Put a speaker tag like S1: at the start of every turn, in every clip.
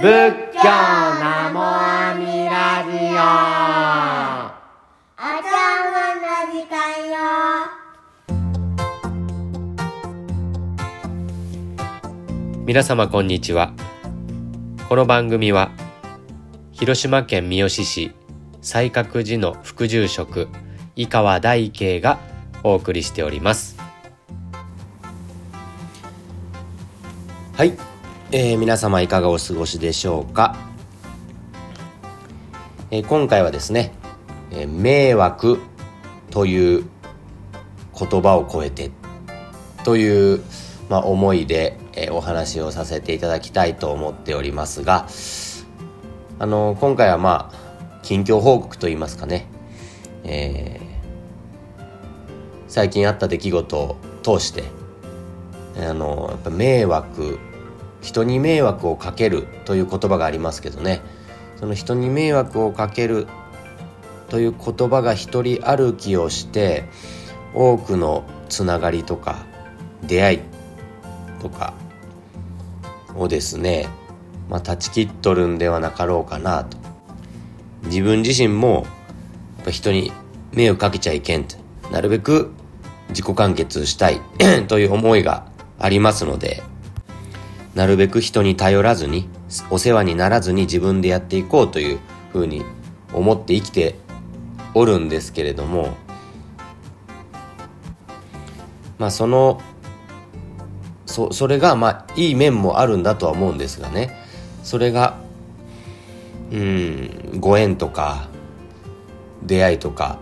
S1: 仏教ナモアミラジオ。
S2: お茶碗の時間よ。
S1: 皆様こんにちは。この番組は広島県三次市西覚寺の副住職井川大慶がお送りしております。はい、えー皆様いかがお過ごしでしょうか、えー今回はですね、えー迷惑という言葉を超えてという、まあ、思いで、えーお話をさせていただきたいと思っておりますがあの今回はまあ近況報告といいますかね、えー最近あった出来事を通してあのやっぱ迷惑人に迷惑をかけるという言葉がありますけどね。その人に迷惑をかけるという言葉が一人歩きをして多くのつながりとか出会いとかをですね、まあ、断ち切っとるんではなかろうかなと。自分自身もやっぱ人に迷惑かけちゃいけんと。なるべく自己完結したいという思いがありますので。なるべく人に頼らずにお世話にならずに自分でやっていこうというふうに思って生きておるんですけれどもまあそのそそれがまあいい面もあるんだとは思うんですがね。それがうんご縁とか出会いとか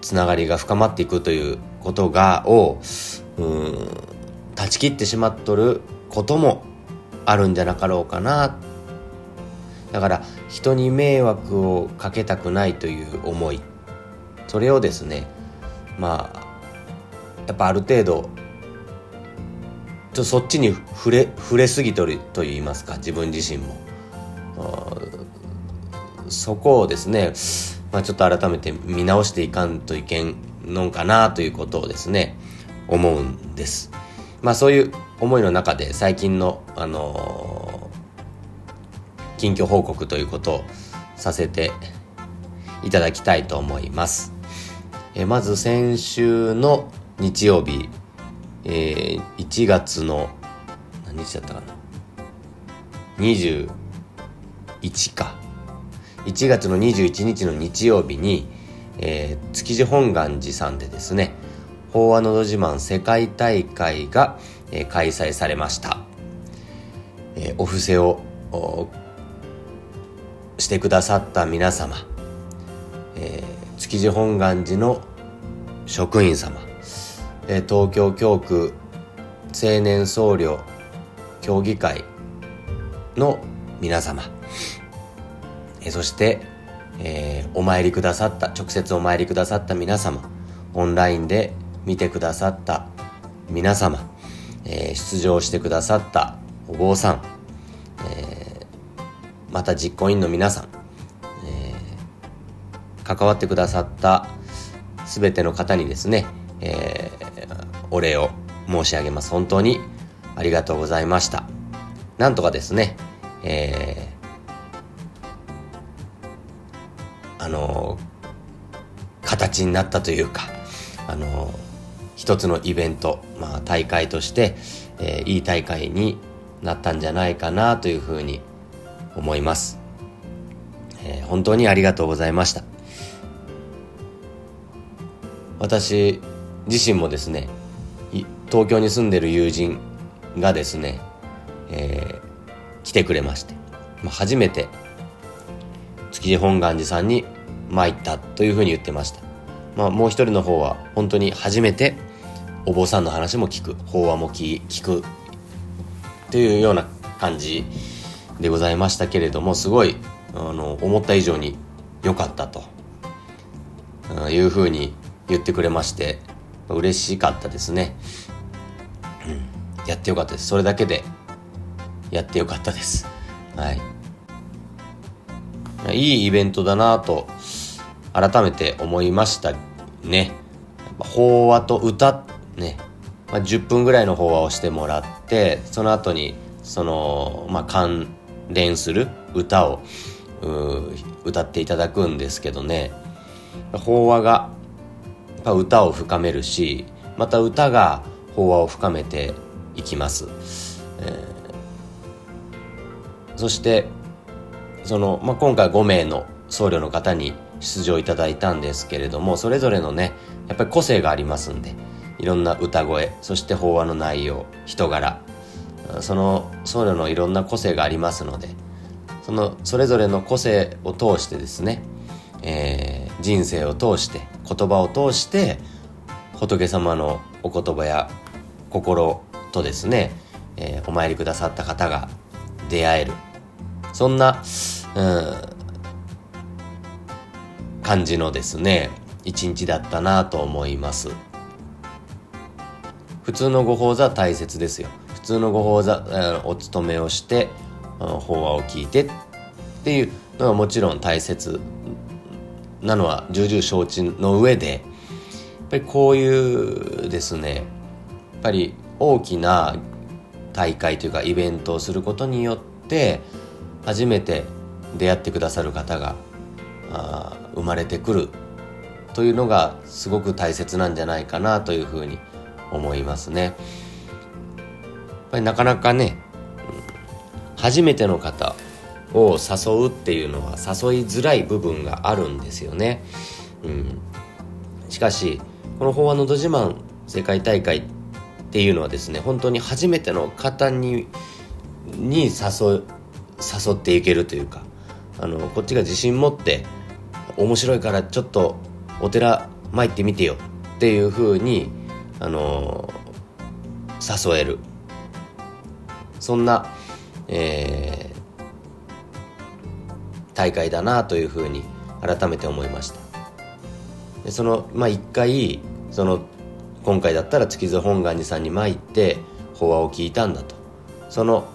S1: つながりが深まっていくということがをうん断ち切ってしまっとることもあるんじゃなかろうかな。だから人に迷惑をかけたくないという思い。それをですねまあやっぱある程度ちょっとそっちに触れ触れすぎとると言いますか自分自身も。そこをですね、まあ、ちょっと改めて見直していかんといけんのかなということをですね思うんです。まあそういう思いの中で最近のあのー近況報告ということをさせていただきたいと思います。えまず先週の日曜日、えー1月の何日だったかな？21か1月の21日の日曜日に、えー築地本願寺さんでですね法話のど自慢世界大会が、え開催されました、えお布施をしてくださった皆様、え築地本願寺の職員様、え東京教区青年僧侶協議会の皆様、えそして、えお参りくださった直接お参りくださった皆様オンラインで見てくださった皆様、えー出場してくださったお坊さん、また実行委員の皆さん、えー関わってくださった全ての方にですね、えーお礼を申し上げます。本当にありがとうございました。なんとかですね、えーあの形になったというかあの一つのイベント、まあ、大会として、えーいい大会になったんじゃないかなというふうに思います、えー本当にありがとうございました。私自身もですね東京に住んでる友人がですね、えー来てくれまして、まあ、初めて築地本願寺さんに参ったというふうに言ってました、まあ、もう一人の方は本当に初めてお坊さんの話も聞く法話も聞聞くというような感じでございましたけれどもすごいあの思った以上に良かったと。いうふうに言ってくれまして嬉しかったですね、うん、やってよかったです。それだけでやってよかったです。はい。いいイベントだなと改めて思いましたね。法話と歌ね、まあ、10分ぐらいの法話をしてもらってその後にそのまあ関連する歌を歌っていただくんですけどね。法話が歌を深めるしまた歌が法話を深めていきます、えー、そしてその、まあ、今回5名の僧侶の方に出場いただいたんですけれどもそれぞれのねやっぱり個性がありますんでいろんな歌声そして法話の内容人柄その僧侶のいろんな個性がありますのでそのそれぞれの個性を通してですね、えー、人生を通して言葉を通して仏様のお言葉や心とですね、えー、お参りくださった方が出会える。そんな、うん、感じのですね一日だったなと思います。普通のご法座大切ですよ。普通のご法座お勤めをして法話を聞いてっていうのはもちろん大切なのは重々承知の上でやっぱりこういうですねやっぱり大きな大会というかイベントをすることによって初めて出会ってくださる方が生まれてくるというのがすごく大切なんじゃないかなというふうに思います思いますね。やっぱりなかなかね初めての方を誘うっていうのは誘いづらい部分があるんですよね。うん、しかしこの「法話のど自慢世界大会」っていうのはですね本当に初めての方にに誘誘っていけるというかあのこっちが自信持って面白いからちょっとお寺参ってみてよっていうふうにあの誘える。そんなえー、大会だなというふうに改めて思いました。でそのまあ一回その今回だったら月津本願寺さんに参って法話を聞いたんだと。その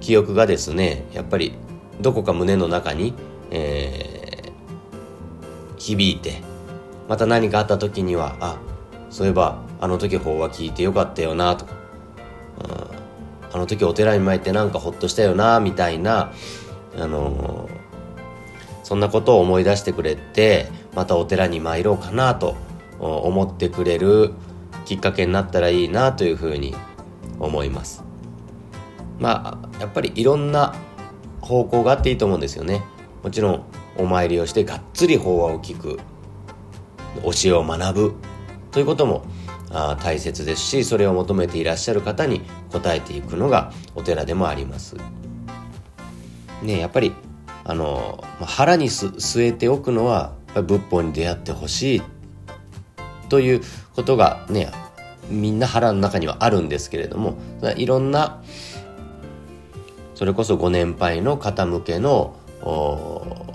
S1: 記憶がですねやっぱりどこか胸の中に、えー、響いてまた何かあった時にはあそういえばあの時法話聞いてよかったよなとか、うん。あの時お寺に参ってなんかほっとしたよなみたいなあのそんなことを思い出してくれてまたお寺に参ろうかなと思ってくれるきっかけになったらいいなというふうに思います。まあやっぱりいろんな方向があっていいと思うんですよね。もちろんお参りをしてがっつり法話を聞く教えを学ぶということもあ大切ですしそれを求めていらっしゃる方に応えていくのがお寺でもあります。ねやっぱりあの腹に据えておくのは仏法に出会ってほしいということがねみんな腹の中にはあるんですけれどもいろんなそれこそご年配の方向けのも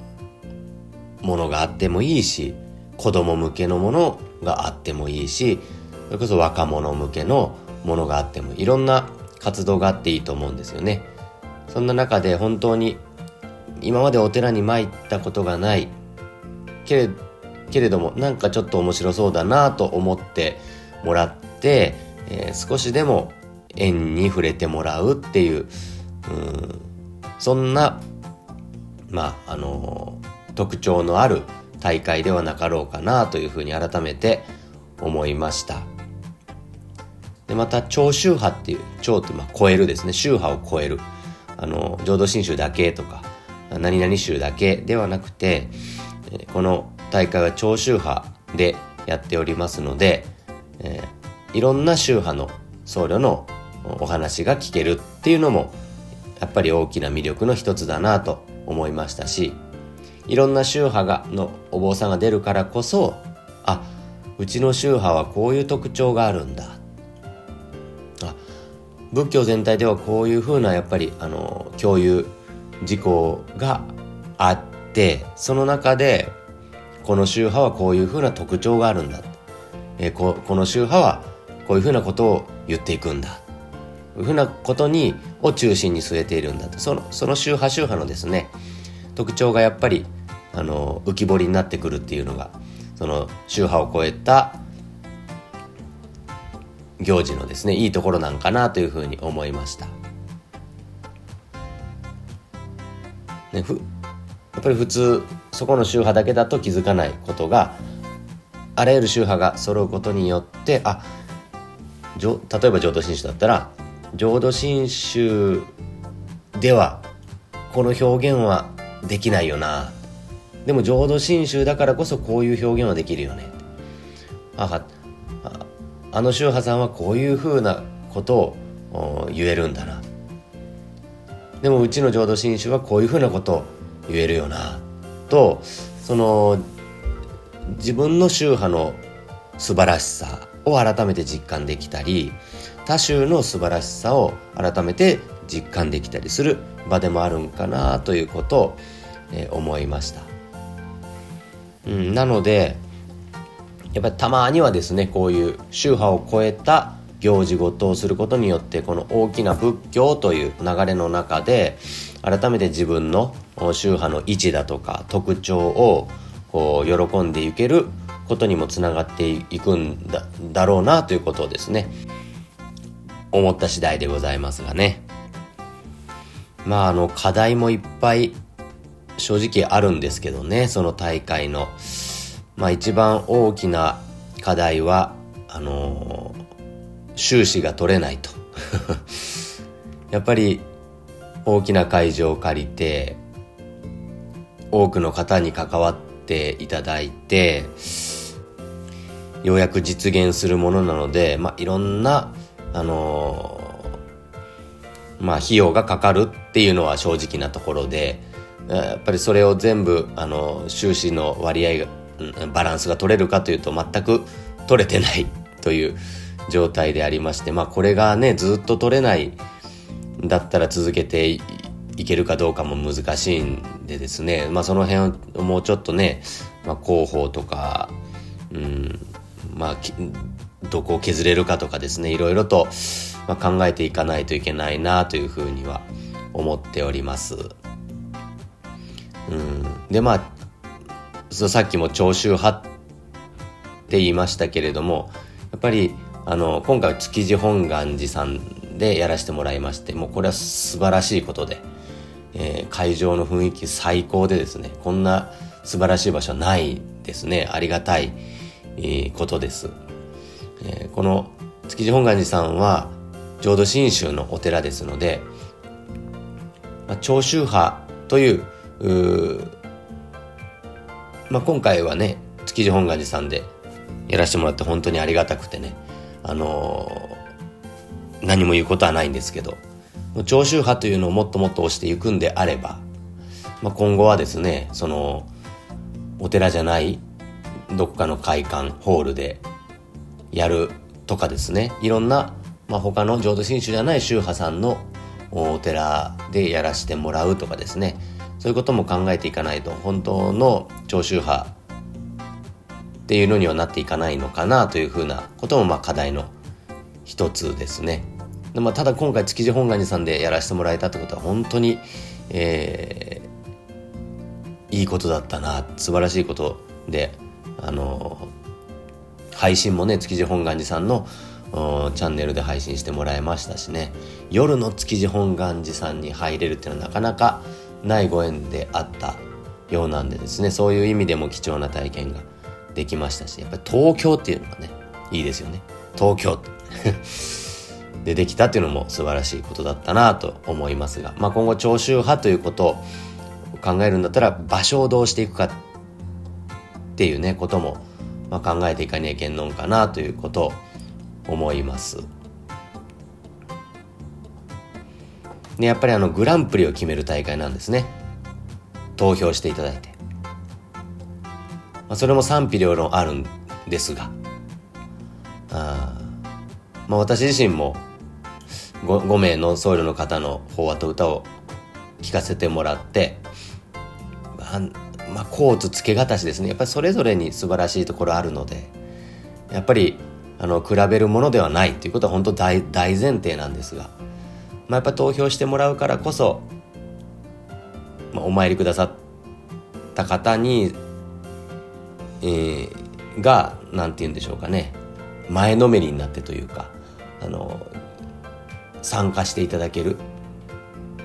S1: のがあってもいいし子供向けのものがあってもいいしそれこそ若者向けのものがあってもいろんな活動があっていいと思うんですよね。そんな中で本当に今までお寺に参ったことがないけれどもなんかちょっと面白そうだなと思ってもらって、えー、少しでも縁に触れてもらうっていううんそんなまああのー、特徴のある大会ではなかろうかなというふうに改めて思いました。でまた超宗派っていう超ってまあ超えるですね。宗派を超える。あの浄土真宗だけとか何々宗だけではなくてこの大会は超宗派でやっておりますので、えー、いろんな宗派の僧侶のお話が聞けるっていうのもやっぱり大きな魅力の一つだなと思いましたしいろんな宗派がのお坊さんが出るからこそあうちの宗派はこういう特徴があるんだ仏教全体ではこういうふうなやっぱりあの共有事項があってその中でこの宗派はこういうふうな特徴があるんだ、えー、ここの宗派はこういうふうなことを言っていくんだ。いうふうなことにを中心に据えているんだと。そのその宗派宗派のですね特徴がやっぱりあの浮き彫りになってくるっていうのがその宗派を超えた行事のですねいいところなんかなというふうに思いました。ね、ふやっぱり普通そこの宗派だけだと気づかないことがあらゆる宗派が揃うことによってあ例えば浄土真宗だったら浄土真宗ではこの表現はできないよな。でも浄土真宗だからこそこういう表現はできるよね。ああの宗派さんはこういうふうなことを言えるんだな。でもうちの浄土真宗はこういうふうなことを言えるよな。とその自分の宗派の素晴らしさを改めて実感できたり他宗の素晴らしさを改めて実感できたりする場でもあるんかなということを、えー、思いました、うん、なのでやっぱりたまにはですねこういう宗派を超えた行事ごとをすることによってこの大きな仏教という流れの中で改めて自分の宗派の位置だとか特徴をこう喜んでいけることにもつながっていくんだだろうなということをですね思った次第でございますがね。まああの課題もいっぱい正直あるんですけどねその大会の。まあ一番大きな課題はあの収支が取れないと。やっぱり大きな会場を借りて多くの方に関わっていただいてようやく実現するものなので、まあ、いろんな、あのー、まあ、費用がかかるっていうのは正直なところでやっぱりそれを全部、あの収支の割合がバランスが取れるかというと全く取れてないという状態でありまして、まあ、これがねずっと取れないだったら続けていけるかどうかも難しいんでですね、まあ、その辺をもうちょっとね、まあ、広報とか、うん、まあ、どこを削れるかとかですねいろいろと、ま、考えていかないといけないなというふうには思っております。うん、でまあさっきも長州派って言いましたけれどもやっぱりあの今回は築地本願寺さんでやらせてもらいましてもうこれは素晴らしいことで、えー、会場の雰囲気最高でですねこんな素晴らしい場所はないですねありがたい、えー、ことです、えー、この築地本願寺さんは浄土真宗のお寺ですので、まあ、長州派というまあ、今回はね築地本願寺さんでやらせてもらって本当にありがたくてねあのー、何も言うことはないんですけど長州派というのをもっともっと推していくんであれば、まあ、今後はですねそのお寺じゃないどっかの会館ホールでやるとかですねいろんな、まあ、他の浄土真宗じゃない宗派さんのお寺でやらせてもらうとかですねそういうことも考えていかないと本当の長州派っていうのにはなっていかないのかなというふうなこともまあ課題の一つですね。でまあ、ただ今回築地本願寺さんでやらせてもらえたってことは本当に、えー、いいことだったな素晴らしいことであの配信もね築地本願寺さんのチャンネルで配信してもらいましたしね夜の築地本願寺さんに入れるっていうのはなかなかないご縁であったようなんでですねそういう意味でも貴重な体験ができましたしやっぱり東京っていうのがねいいですよね東京 でできたっていうのも素晴らしいことだったなと思いますが、まあ、今後聴衆派ということを考えるんだったら場所をどうしていくかっていうねことも、まあ、考えていかにゃいけんのんかなということを思います。でやっぱりあのグランプリを決める大会なんですね。投票していただいて、まあ、それも賛否両論あるんですが。あ、まあ、私自身も 5, 5名の僧侶の方の法話と歌を聞かせてもらってまあ、まあ、コーツつけがたしですね。やっぱりそれぞれに素晴らしいところあるのでやっぱりあの比べるものではないということは本当大大前提なんですが。まあ、やっぱ投票してもらうからこそ、まあ、お参りくださった方に、えー、が何て言うんでしょうかね。前のめりになってというかあの参加していただける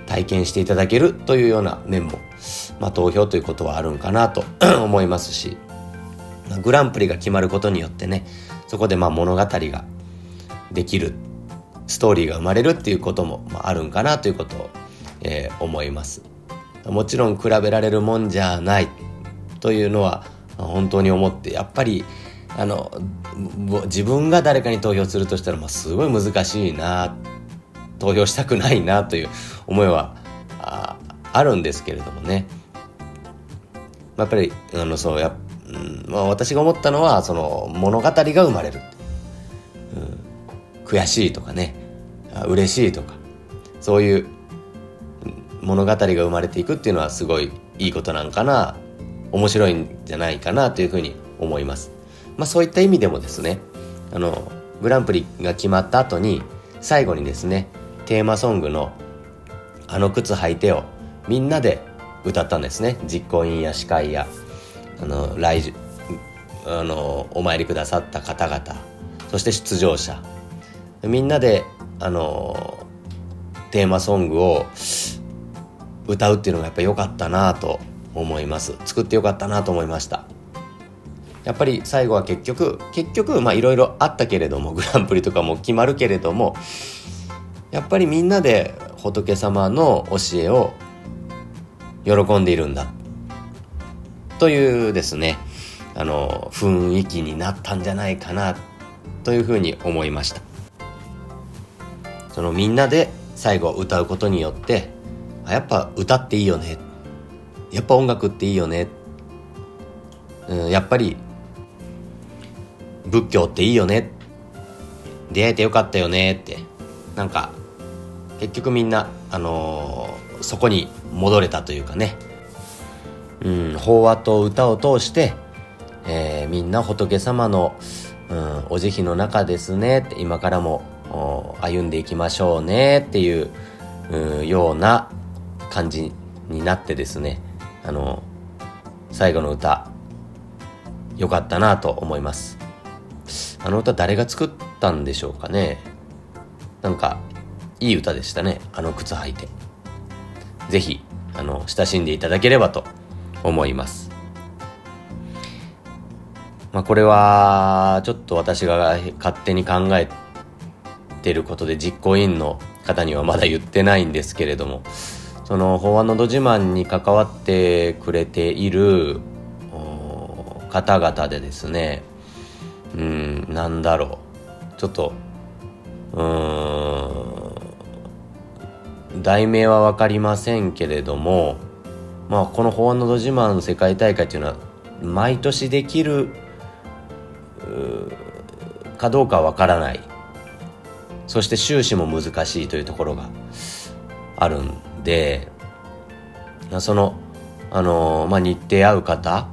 S1: 体験していただけるというような面も、まあ、投票ということはあるんかなと 思いますし、グランプリが決まることによってねそこでまあ物語ができるストーリーが生まれるっていうこともあるんかなということを、えー、思います。もちろん比べられるもんじゃないというのは本当に思ってやっぱりあの自分が誰かに投票するとしたら、まあ、すごい難しいな投票したくないなという思いはああるんですけれどもね。やっぱりあのそうや、うんまあ、私が思ったのはその物語が生まれる、悔しいとかね嬉しいとかそういう物語が生まれていくっていうのはすごいいいことなんかな面白いんじゃないかなというふうに思います。まあ、そういった意味でもですねあのグランプリが決まった後に最後にですねテーマソングの「あの靴履いてよ」みんなで歌ったんですね実行委員や司会やあの来あのお参りくださった方々そして出場者みんなであのテーマソングを歌うっていうのがやっぱ良かったなと思います。作ってよかったなと思いました。やっぱり最後は結局結局まあいろいろあったけれどもグランプリとかも決まるけれどもやっぱりみんなで仏様の教えを喜んでいるんだ。というですねあの雰囲気になったんじゃないかなというふうに思いました。そのみんなで最後歌うことによってあやっぱ歌っていいよね。やっぱ音楽っていいよね、うん、やっぱり仏教っていいよね。出会えてよかったよね。って。なんか結局みんな、あのー、そこに戻れたというかね、うん、法話と歌を通して、えー、みんな仏様の、うん、お慈悲の中ですね。って今からも歩んでいきましょうねっていう、ような感じになってですねあの最後の歌良かったなと思います。あの歌誰が作ったんでしょうかね。なんかいい歌でしたねあの靴履いて。是非あの親しんでいただければと思います。まあこれはちょっと私が勝手に考えてることで実行委員の方にはまだ言ってないんですけれどもその法案のど自慢に関わってくれている方々でですねうんなんだろう。ちょっとうん題名は分かりませんけれどもまあこの法案のど自慢世界大会っていうのは毎年できるかどうかわからない。そして収支も難しいというところがあるんでその、あのまあ、日程合う方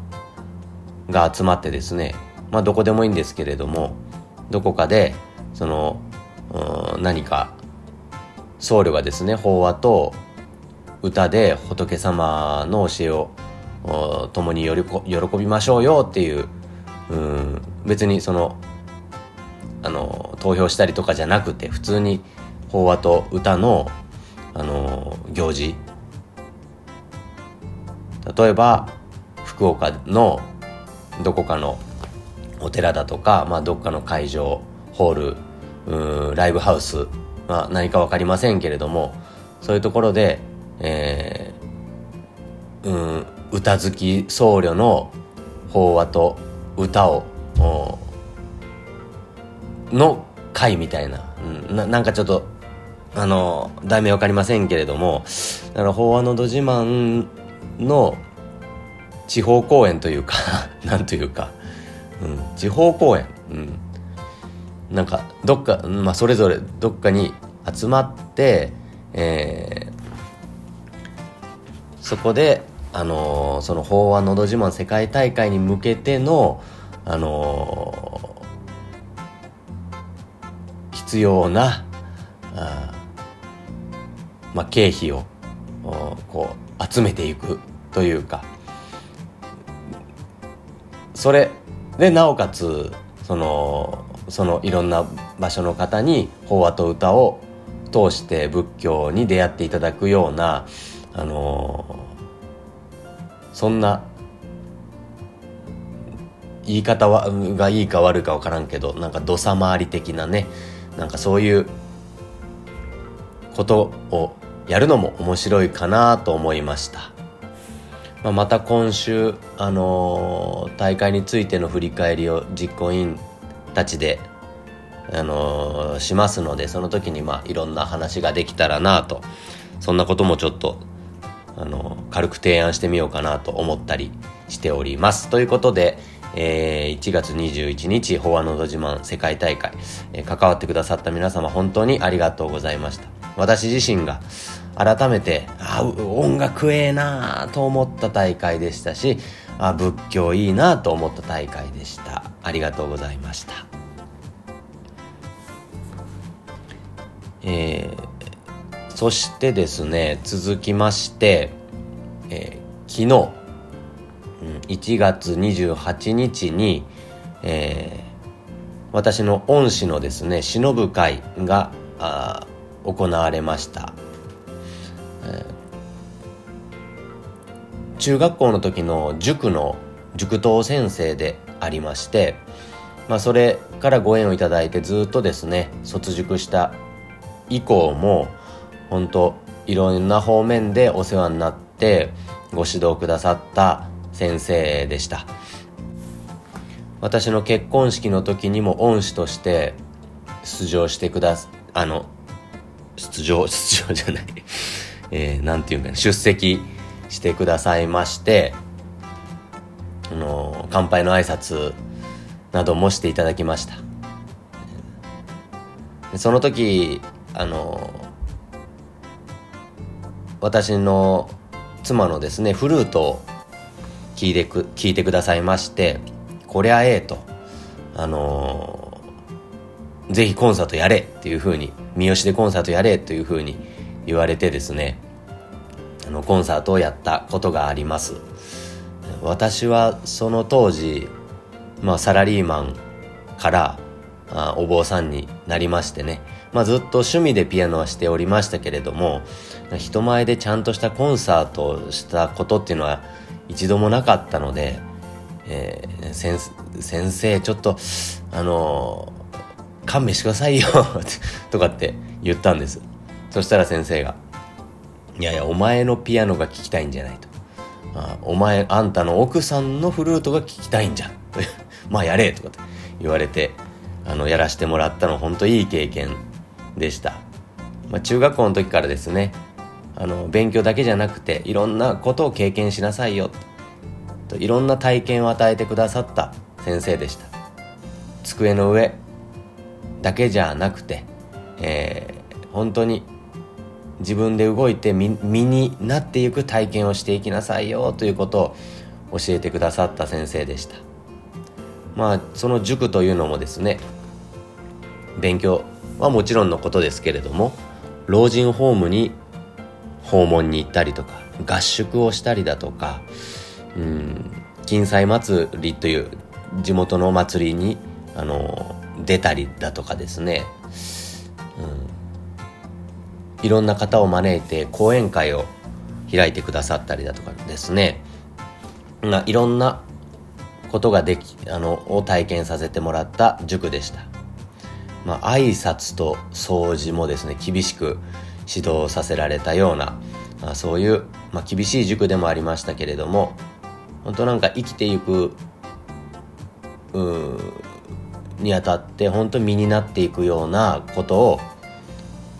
S1: が集まってですね、まあ、どこでもいいんですけれどもどこかでその何か僧侶がですね法話と歌で仏様の教えを共に喜びましょうよっていううん別にそのあの投票したりとかじゃなくて普通に法話と歌のあの行事。例えば福岡のどこかのお寺だとか、まあ、どっかの会場ホールうライブハウス、まあ、何か分かりませんけれどもそういうところで、えー、うん歌好き僧侶の法話と歌をの会みたいな,、うん、ななんかちょっとあの題名わかりませんけれどもだから法話のど自慢の地方公演というか なんというか、うん、地方公演、うん、なんかどっか、まあ、それぞれどっかに集まって、えー、そこで、あのー、その法話のど自慢世界大会に向けての、あのー、必要なあまあ、経費をこう集めていくというか。それでなおかつそのそのいろんな場所の方に法話と歌を通して仏教に出会っていただくようなあのそんな言い方はがいいか悪いか分からんけどなんか土佐回り的なねなんかそういうことをやるのも面白いかなと思いました、まあ、また今週、あのー、大会についての振り返りを実行委員たちで、あのー、しますのでその時にまあいろんな話ができたらなと。そんなこともちょっとあの軽く提案してみようかなと思ったりしております。ということでえー、1月21日、フォアノード自慢世界大会、えー、関わってくださった皆様本当にありがとうございました。私自身が改めて、あ、音楽ええなぁと思った大会でしたし、あ、仏教いいなぁと思った大会でした。ありがとうございました。えー、そしてですね、続きまして、えー、昨日、1月28日に、えー、私の恩師のですね忍ぶ会が行われました、えー、中学校の時の塾の塾頭先生でありまして、まあ、それからご縁をいただいてずっとですね卒塾した以降も本当いろんな方面でお世話になってご指導くださった先生でした。私の結婚式の時にも恩師として出場してくだすあの出場 出場じゃない。えー、なんていうか、出席してくださいましてあの乾杯の挨拶などもしていただきました。その時あの私の妻のですねフルートを聞いてく聞いてくださいましてこりゃええと。あのー、ぜひコンサートやれっていうふうに三好でコンサートやれというふうに言われてですねあのコンサートをやったことがあります。私はその当時、まあ、サラリーマンからあお坊さんになりましてね、まあ、ずっと趣味でピアノはしておりましたけれども人前でちゃんとしたコンサートをしたことっていうのは一度もなかったので、えー、先先生ちょっとあのー、勘弁してくださいよ とかって言ったんです。そしたら先生が「いやいやお前のピアノが聴きたいんじゃない」と「あお前あんたの奥さんのフルートが聴きたいんじゃん」まあやれ」とかって言われてあのやらせてもらったの本当いい経験でした、まあ、中学校の時からですねあの勉強だけじゃなくていろんなことを経験しなさいよ。といろんな体験を与えてくださった先生でした。机の上だけじゃなくて、えー、本当に自分で動いて身になっていく体験をしていきなさいよということを教えてくださった先生でした。まあその塾というのもですね勉強はもちろんのことですけれども老人ホームに訪問に行ったりとか合宿をしたりだとかうん金彩祭りという地元のお祭りにあの出たりだとかですね、うん、いろんな方を招いて講演会を開いてくださったりだとかですね、まあ、いろんなことができあのを体験させてもらった塾でした。まあ、挨拶と掃除もですね厳しく指導させられたような、あ、そういう、まあ、厳しい塾でもありましたけれども本当なんか生きていくにあたって本当身になっていくようなことを、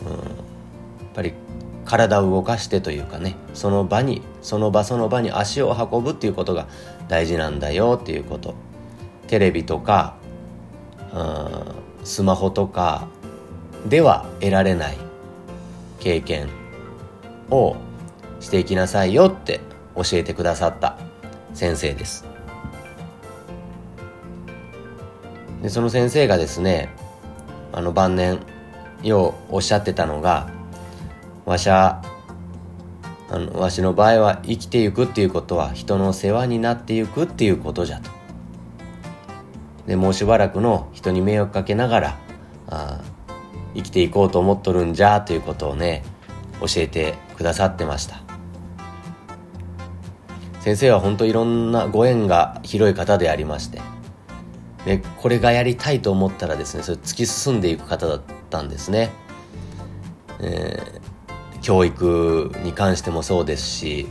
S1: うん、やっぱり体を動かしてというかねその場にその場その場に足を運ぶっていうことが大事なんだよっていうこと。テレビとか、うん、スマホとかでは得られない。経験をしていきなさいよって教えてくださった先生です。でその先生がですねあの晩年ようおっしゃってたのがわしゃあのわしの場合は生きていくっていうことは人の世話になっていくっていうことじゃと。でもうしばらくの人に迷惑かけながらあ生きていこうと思っとるんじゃということをね教えてくださってました。先生は本当いろんなご縁が広い方でありましてでこれがやりたいと思ったらですねそれ突き進んでいく方だったんですね、えー、教育に関してもそうですし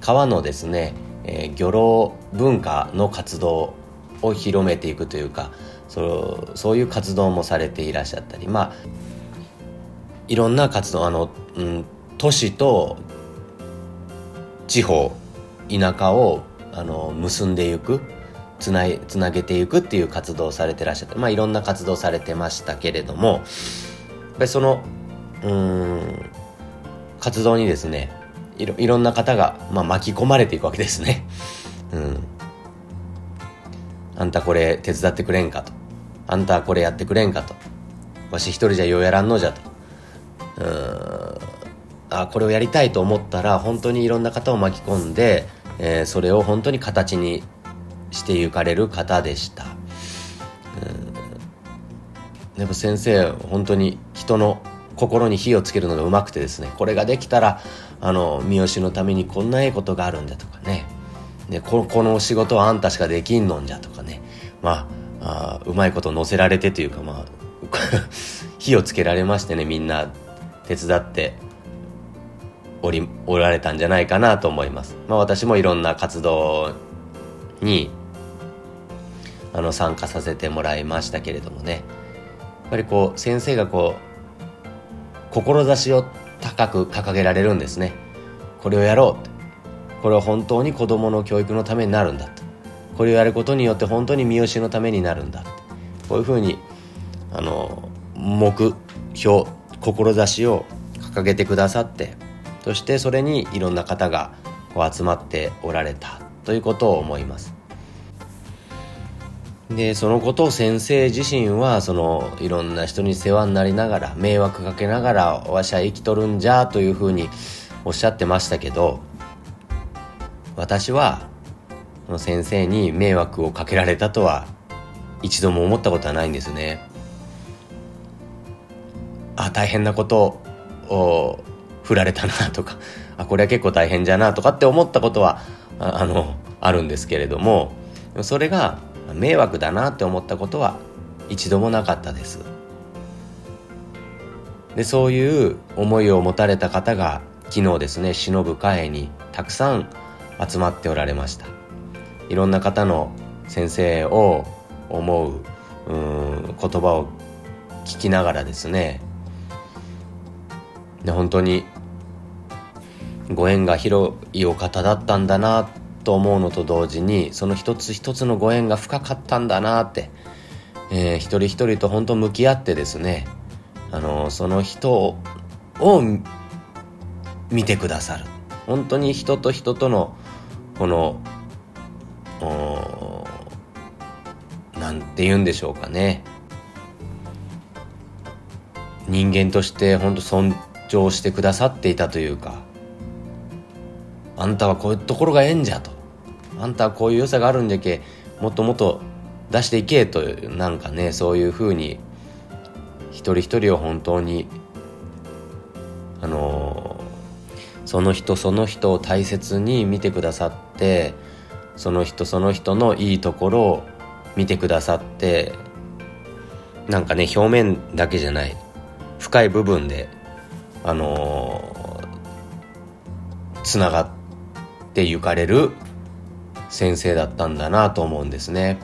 S1: 川のですね、えー、漁労文化の活動を広めていくというかそそういう活動もされていらっしゃったりまあいろんな活動あの、うん、都市と地方田舎をあの結んでいくつないつなげていくっていう活動をされてらっしゃってまあいろんな活動されてましたけれどもやっぱりそのうん活動にですねいろいろんな方が、まあ、巻き込まれていくわけですね。うん。あんたこれ手伝ってくれんかと。あんたはこれやってくれんかと。わし一人じゃようやらんのじゃと。うん。あ、これをやりたいと思ったら、本当にいろんな方を巻き込んで、えー、それを本当に形にしてゆかれる方でした。うん。でも先生、本当に人の心に火をつけるのがうまくてですね、これができたら、あの、三好のためにこんなええことがあるんだとかね、ねここの仕事はあんたしかできんのんじゃとかね、まあ、あうまいこと乗せられてというか、まあ、火をつけられましてね、みんな手伝っており、おられたんじゃないかなと思います。まあ私もいろんな活動に、あの、参加させてもらいましたけれどもね、やっぱりこう、先生がこう、志を高く掲げられるんですね。これをやろうこれは本当に子どもの教育のためになるんだと。これをやることによって本当に三好のためになるんだこういうふうにあの目標志を掲げてくださってそしてそれにいろんな方が集まっておられたということを思います。でそのことを先生自身はそのいろんな人に世話になりながら迷惑かけながらわしは生きとるんじゃというふうにおっしゃってましたけど私はその先生に迷惑をかけられたとは一度も思ったことはないんですね。あ大変なことを振られたなとかあこれは結構大変じゃなとかって思ったことはああのあるんですけれどもそれが迷惑だなって思ったことは一度もなかったですでそういう思いを持たれた方が昨日ですね忍ぶ会にたくさん集まっておられましたいろんな方の先生を思ううん言葉を聞きながらですねで本当にご縁が広いお方だったんだなと思うのと同時にその一つ一つのご縁が深かったんだなって、えー、一人一人と本当向き合ってですねあのその人を見てくださる。本当に人と人とのこのなんて言うんでしょうかね。人間として本当尊重してくださっていたというかあんたはこういうところがええんじゃと。あんたはこういう良さがあるんじゃけもっともっと出していけとなんかねそういうふうに一人一人を本当にあの、その人その人を大切に見てくださってその人その人のいいところを見てくださってなんかね表面だけじゃない深い部分であのー、つながってゆかれる先生だったんだなと思うんですね。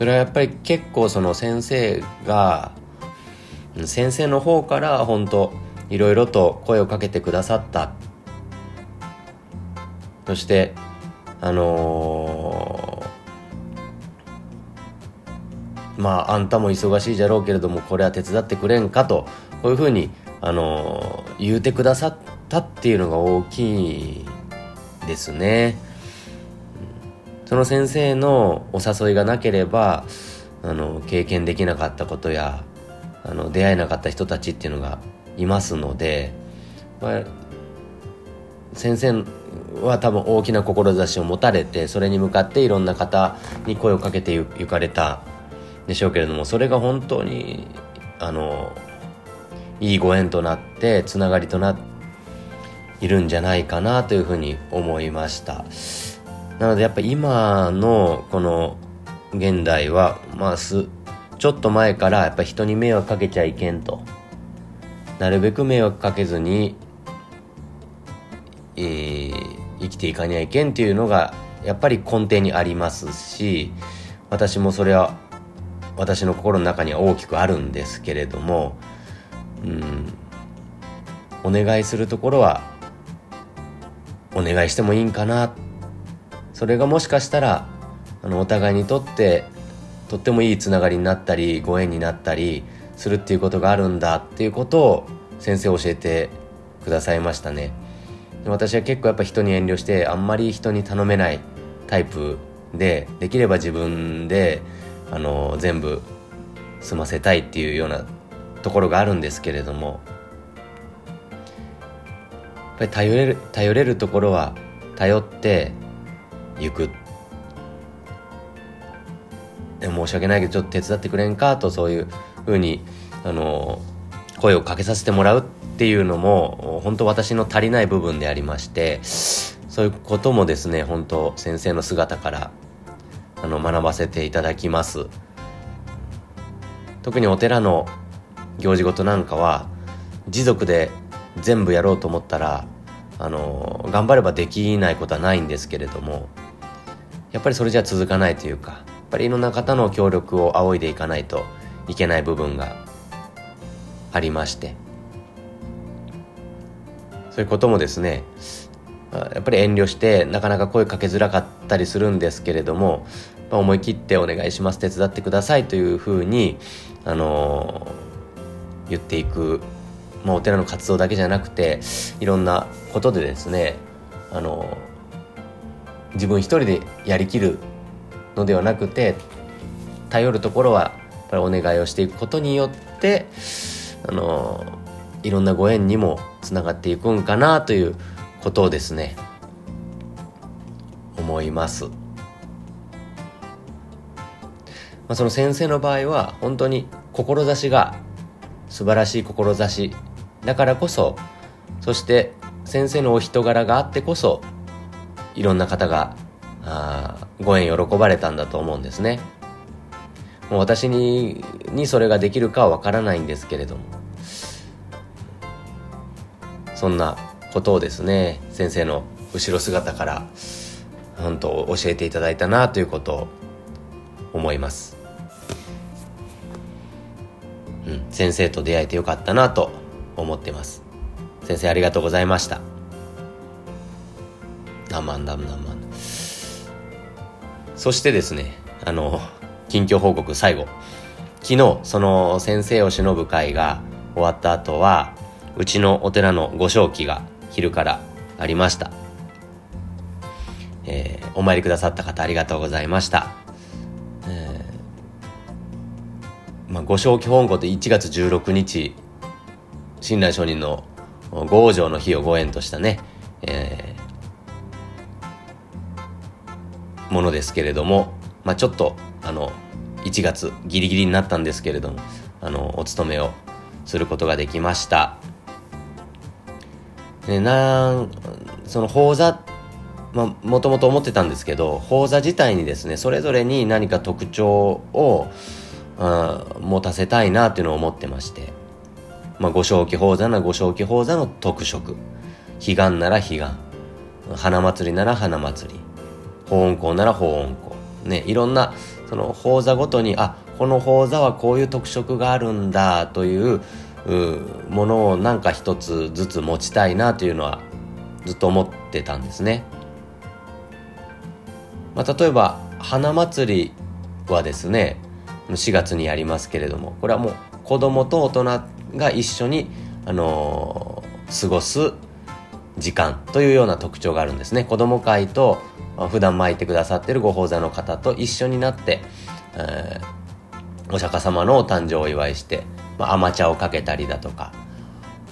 S1: それはやっぱり結構その先生が先生の方から本当いろいろと声をかけてくださったそしてあのー、まああんたも忙しいじゃろうけれどもこれは手伝ってくれんかとこういうふうにあのー、言うてくださったっていうのが大きいですね。その先生のお誘いがなければあの経験できなかったことやあの出会えなかった人たちっていうのがいますので、まあ、先生は多分大きな志を持たれてそれに向かっていろんな方に声をかけてゆかれた。でしょうけれどもそれが本当にあのいいご縁となってつながりとなっているんじゃないかなというふうに思いました。なのでやっぱ今のこの現代はまあすちょっと前からやっぱ人に迷惑かけちゃいけんと。なるべく迷惑かけずに、えー、生きていかにゃいけんっていうのがやっぱり根底にありますし私もそれは私の心の中には大きくあるんですけれどもうんお願いするところはお願いしてもいいんかな。それがもしかしたらあのお互いにとってとってもいいつながりになったりご縁になったりするっていうことがあるんだっていうことを先生教えてくださいましたね。私は結構やっぱ人に遠慮してあんまり人に頼めないタイプでできれば自分であの全部済ませたいっていうようなところがあるんですけれどもぱり頼れる頼れるところは頼って行く。で申し訳ないけどちょっと手伝ってくれんかとそういうふうにあの声をかけさせてもらうっていうのも本当私の足りない部分でありましてそういうこともですね本当先生の姿からあの学ばせていただきます。特にお寺の行事事なんかは持続で全部やろうと思ったらあの頑張ればできないことはないんですけれどもやっぱりそれじゃ続かないというかやっぱりいろんな方の協力を仰いでいかないといけない部分がありましてそういうこともですねやっぱり遠慮してなかなか声かけづらかったりするんですけれども、まあ、思い切ってお願いします手伝ってくださいというふうに、あのー、言っていくまあ、お寺の活動だけじゃなくていろんなことでですねあの自分一人でやりきるのではなくて頼るところはやっぱりお願いをしていくことによってあのいろんなご縁にもつながっていくんかなということをですね思います。まあ、その先生の場合は本当に志が素晴らしい志だからこそそして先生のお人柄があってこそいろんな方があご縁喜ばれたんだと思うんですねもう私ににそれができるかはわからないんですけれどもそんなことをですね先生の後ろ姿から本当教えていただいたなということを思います。うん、先生と出会えてよかったなと思ってます。先生ありがとうございました。何万何万何万。そしてですねあの近況報告最後。昨日その先生を忍ぶ会が終わった後はうちのお寺のご正気が昼からありました、えー、お参りくださった方ありがとうございましたまあ、ご正気本校って1月16日親鸞上人の五往生の日をご縁としたね、えー、ものですけれども、まあ、ちょっとあの1月ギリギリになったんですけれどもあのお勤めをすることができました。でなんその講座まあ、もともと思ってたんですけど講座自体にですねそれぞれに何か特徴を持たせたいなっていうのを思ってまして、まあ、ご正気法座ならご正気法座の特色。彼岸なら彼岸花祭りなら花祭り。法音校なら法音校ねいろんなその法座ごとにあこの法座はこういう特色があるんだというものをなんか一つずつ持ちたいなというのはずっと思ってたんですね。まあ、例えば花祭りはですね4月にやりますけれどもこれはもう子供と大人が一緒に、あのー、過ごす時間というような特徴があるんですね子供会と普段巻いてくださってるご法座の方と一緒になって、えー、お釈迦様のお誕生をお祝いして、まあ、甘茶をかけたりだとか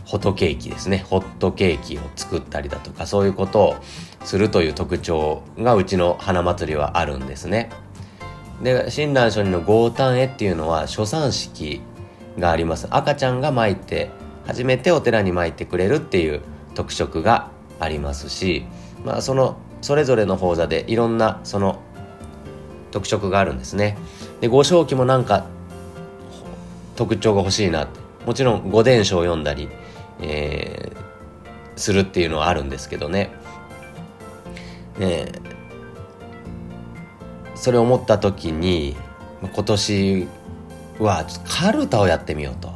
S1: ホットケーキですね。ホットケーキを作ったりだとかそういうことをするという特徴がうちの花祭りはあるんですね。で親鸞聖人の豪誕絵っていうのは初産式があります。赤ちゃんが巻いて初めてお寺に参ってくれるっていう特色がありますし、まあ、そのそれぞれの法座でいろんなその特色があるんですね。で五正気もなんか特徴が欲しいなって。もちろん五伝書を読んだり、えー、するっていうのはあるんですけどね。ねそれを思った時に今年はカルタをやってみようと。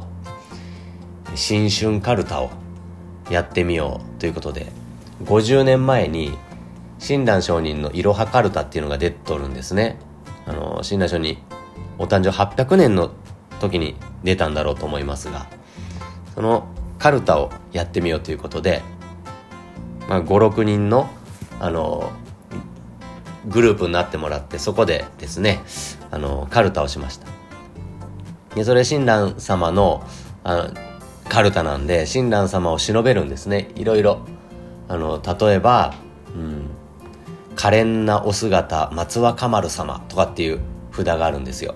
S1: 新春カルタをやってみようということで50年前に親鸞上人のいろはカルタっていうのが出とるんですね。あの親鸞上人お誕生800年の時に出たんだろうと思いますがそのカルタをやってみようということで、まあ、56人のあのグループになってもらってそこでですねあのカルタをしました。でそれ親鸞様のあのカルタなんで親鸞様を忍べるんですね。いろいろ。あの例えば、うん、可憐なお姿松若丸様とかっていう札があるんですよ、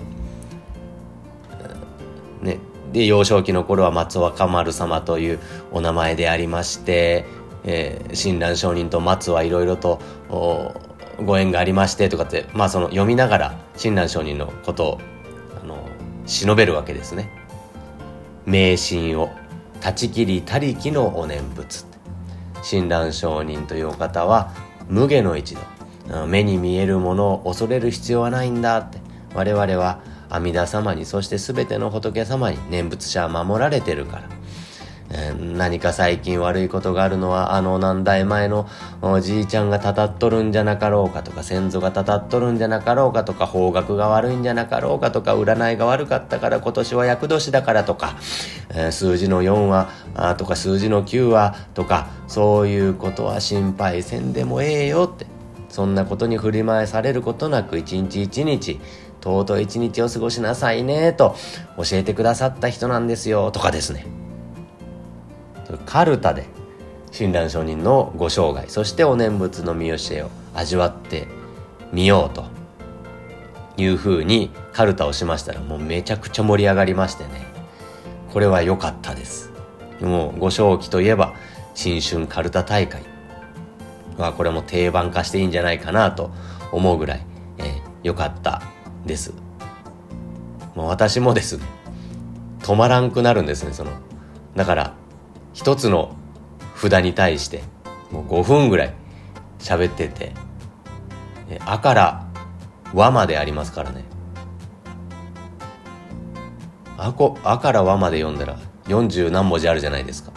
S1: で幼少期の頃は松若丸様というお名前でありまして、えー、親鸞上人と松はいろいろとご縁がありましてとかって、まあ、その読みながら親鸞上人のことをあの忍べるわけですね。迷信を断ち切り他力のお念仏親鸞上人というお方は無下の一度目に見えるものを恐れる必要はないんだって。我々は阿弥陀様にそして全ての仏様に念仏者は守られてるから。何か最近悪いことがあるのはあの何代前のおじいちゃんがたたっとるんじゃなかろうかとか先祖がたたっとるんじゃなかろうかとか方角が悪いんじゃなかろうかとか占いが悪かったから今年は厄年だからとか、えー、数字の4はあとか数字の9はとかそういうことは心配せんでもええよって。そんなことに振り回されることなく一日一日尊い一日を過ごしなさいねと教えてくださった人なんですよとかですね。カルタで親鸞上人のご生涯そしてお念仏の見教えを味わってみようというふうにカルタをしましたらもうめちゃくちゃ盛り上がりましてね。これは良かったです。もうご正気といえば新春カルタ大会。はこれも定番化していいんじゃないかなと思うぐらい良、えー、かったです。もう私もです。ね止まらんくなるんですねその。だから一つの札に対してもう5分ぐらい喋ってて「あ」から「和」までありますからね。あこ「あ」から「和」まで読んだら40何文字あるじゃないですか。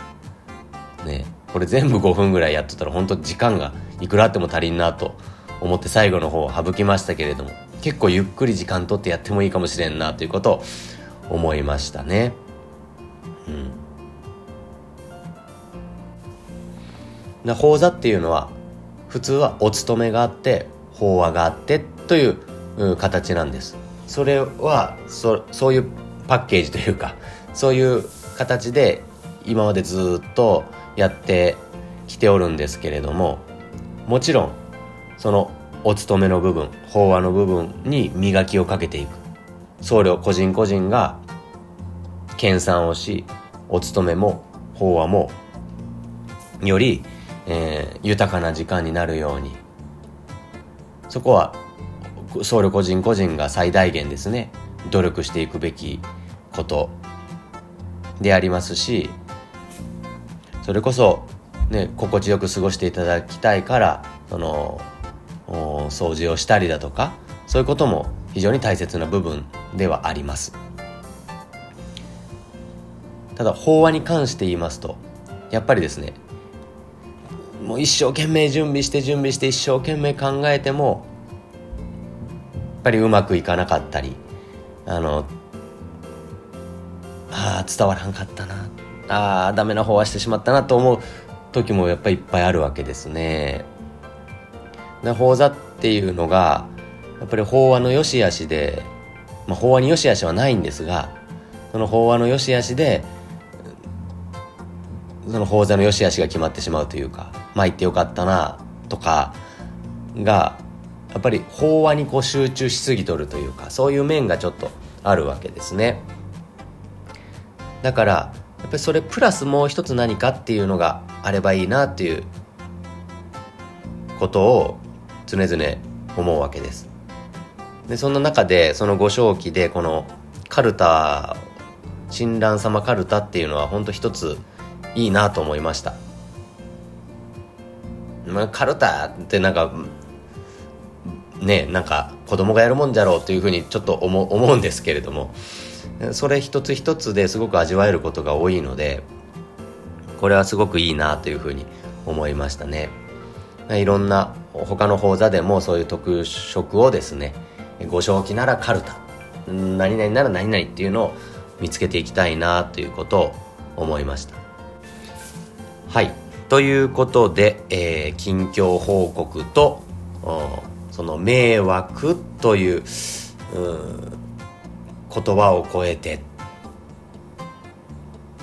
S1: ねこれ全部5分ぐらいやっとったら本当時間がいくらあっても足りんなと思って最後の方を省きましたけれども。結構ゆっくり時間とってやってもいいかもしれんなということを思いましたね。うん。な法座っていうのは普通はお勤めがあって法話があってという形なんです。それはそそういうパッケージというかそういう形で今までずっとやってきておるんですけれどももちろんそのお勤めの部分法話の部分に磨きをかけていく。僧侶個人個人が研鑽をしお勤めも法話もよりえー、豊かな時間になるように。そこは僧侶個人個人が最大限ですね努力していくべきことでありますしそれこそ、ね、心地よく過ごしていただきたいからその掃除をしたりだとかそういうことも非常に大切な部分ではありますただ法話に関して言いますとやっぱりですねもう一生懸命準備して準備して一生懸命考えてもやっぱりうまくいかなかったりあのあ伝わらんかったなああダメな方はしてしまったなと思う時もやっぱりいっぱいあるわけですね。で法座っていうのがやっぱり法話の良し悪しで、まあ、法話に良し悪しはないんですがその法話の良し悪しでその法座の良し悪しが決まってしまうというかまあ行ってよかったなとかがやっぱり法話にこう集中しすぎとるというかそういう面がちょっとあるわけですね。だからやっぱりそれプラスもう一つ何かっていうのがあればいいなっていうことを常々思うわけです。でそんな中でそのご正気でこのカルタ親鸞様カルタっていうのは本当一ついいなと思いました。まあ、カルタってなんかねなんか子供がやるもんじゃろうというふうにちょっと思思うんですけれどもそれ一つ一つですごく味わえることが多いのでこれはすごくいいなというふうに思いましたね。いろんな他の講座でもそういう特色をですねご正気ならカルタ何々なら何々っていうのを見つけていきたいなということを思いました。はい。ということで、えー、近況報告とその迷惑という言葉を超えて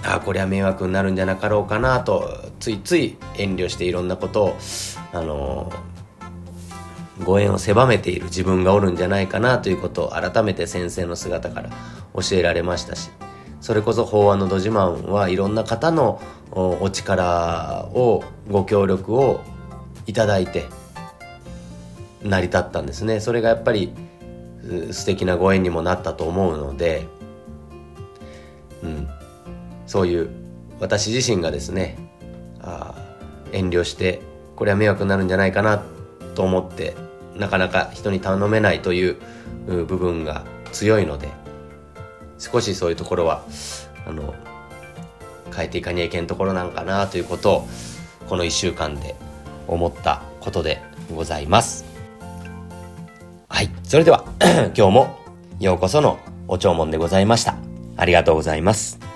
S1: ああこれは迷惑になるんじゃなかろうかなとついつい遠慮していろんなことをあのご縁を狭めている自分がおるんじゃないかなということを改めて先生の姿から教えられましたしそれこそ法案のど自慢はいろんな方のお力をご協力をいただいて成り立ったんですね。それがやっぱり素敵なご縁にもなったと思うので、うん、そういう私自身がですねあ遠慮してこれは迷惑になるんじゃないかなと思ってなかなか人に頼めないという部分が強いので少しそういうところはあの変えていかにゃいけんところなんかなということをこの1週間で思ったことでございます。はい。それでは 今日もようこそのお弔問でございました。ありがとうございます。